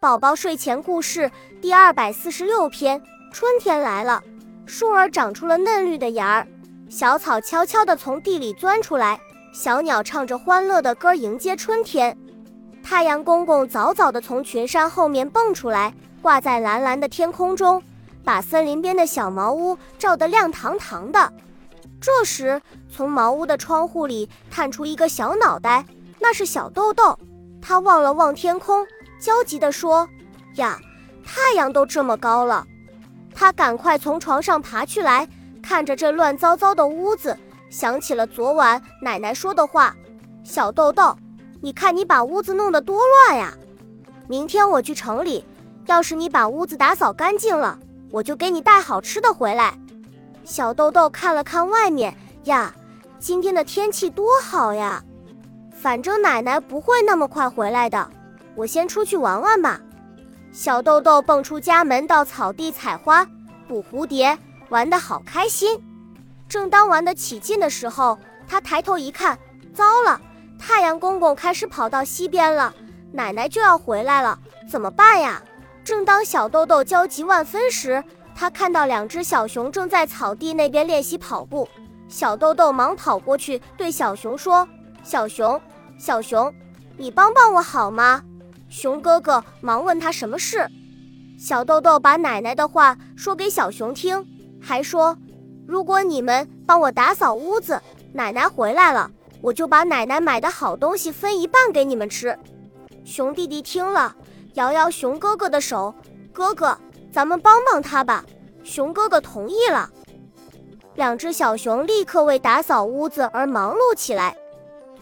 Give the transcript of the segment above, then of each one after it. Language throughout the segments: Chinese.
宝宝睡前故事第二百四十六篇：春天来了，树儿长出了嫩绿的芽儿，小草悄悄地从地里钻出来，小鸟唱着欢乐的歌迎接春天。太阳公公早早地从群山后面蹦出来，挂在蓝蓝的天空中，把森林边的小茅屋照得亮堂堂的。这时，从茅屋的窗户里探出一个小脑袋，那是小豆豆。他望了望天空，焦急地说：“呀，太阳都这么高了！”他赶快从床上爬去来，看着这乱糟糟的屋子，想起了昨晚奶奶说的话：“小豆豆，你看你把屋子弄得多乱呀！明天我去城里，要是你把屋子打扫干净了，我就给你带好吃的回来。”小豆豆看了看外面，呀，今天的天气多好呀！反正奶奶不会那么快回来的，我先出去玩玩吧。小豆豆蹦出家门，到草地采花、捕蝴蝶，玩得好开心。正当玩得起劲的时候，他抬头一看，糟了，太阳公公开始跑到西边了，奶奶就要回来了，怎么办呀？正当小豆豆焦急万分时，他看到两只小熊正在草地那边练习跑步。小豆豆忙跑过去，对小熊说：“小熊。”小熊，你帮帮我好吗？熊哥哥忙问他什么事。小豆豆把奶奶的话说给小熊听，还说，如果你们帮我打扫屋子，奶奶回来了，我就把奶奶买的好东西分一半给你们吃。熊弟弟听了，摇摇熊哥哥的手，哥哥，咱们帮帮他吧。熊哥哥同意了。两只小熊立刻为打扫屋子而忙碌起来。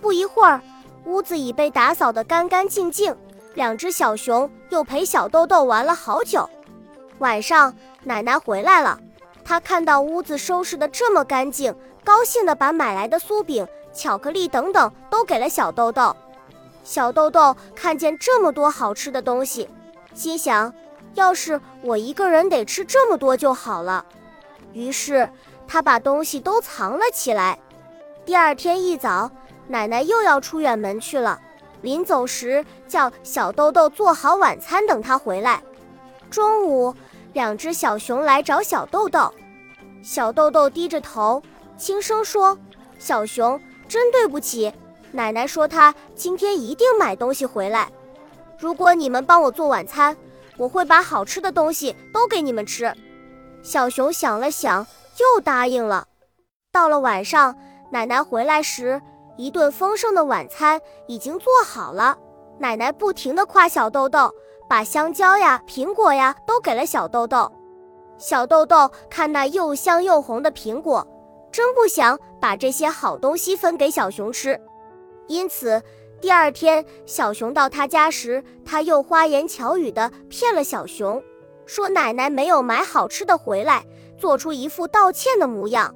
不一会儿。屋子已被打扫得干干净净，两只小熊又陪小豆豆玩了好久。晚上，奶奶回来了，她看到屋子收拾得这么干净，高兴地把买来的酥饼、巧克力等等都给了小豆豆。小豆豆看见这么多好吃的东西，心想：要是我一个人得吃这么多就好了。于是，他把东西都藏了起来。第二天一早。奶奶又要出远门去了，临走时叫小豆豆做好晚餐等他回来。中午，两只小熊来找小豆豆，小豆豆低着头，轻声说：“小熊，真对不起，奶奶说她今天一定买东西回来。如果你们帮我做晚餐，我会把好吃的东西都给你们吃。”小熊想了想，又答应了。到了晚上，奶奶回来时。一顿丰盛的晚餐已经做好了，奶奶不停地夸小豆豆，把香蕉呀、苹果呀都给了小豆豆。小豆豆看那又香又红的苹果，真不想把这些好东西分给小熊吃。因此，第二天小熊到他家时，他又花言巧语地骗了小熊，说奶奶没有买好吃的回来，做出一副道歉的模样。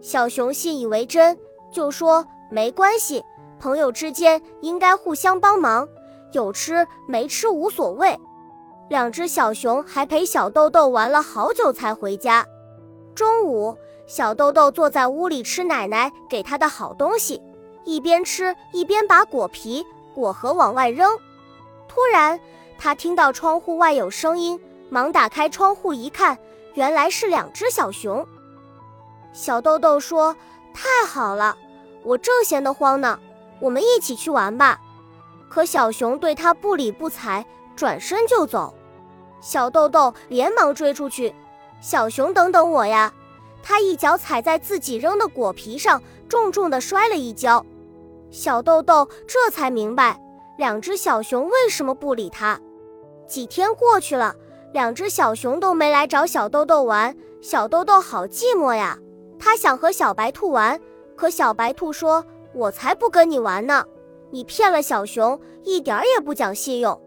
小熊信以为真，就说。没关系，朋友之间应该互相帮忙，有吃没吃无所谓。两只小熊还陪小豆豆玩了好久才回家。中午，小豆豆坐在屋里吃奶奶给他的好东西，一边吃一边把果皮、果核往外扔。突然，他听到窗户外有声音，忙打开窗户一看，原来是两只小熊。小豆豆说：“太好了。”我正闲得慌呢，我们一起去玩吧。可小熊对他不理不睬，转身就走。小豆豆连忙追出去：“小熊，等等我呀！”他一脚踩在自己扔的果皮上，重重地摔了一跤。小豆豆这才明白，两只小熊为什么不理他。几天过去了，两只小熊都没来找小豆豆玩，小豆豆好寂寞呀。他想和小白兔玩。可小白兔说：“我才不跟你玩呢！你骗了小熊，一点也不讲信用。”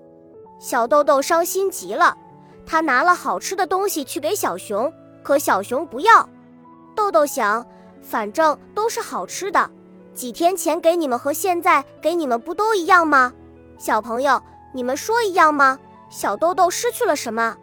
小豆豆伤心极了，他拿了好吃的东西去给小熊，可小熊不要。豆豆想，反正都是好吃的，几天前给你们和现在给你们不都一样吗？小朋友，你们说一样吗？小豆豆失去了什么？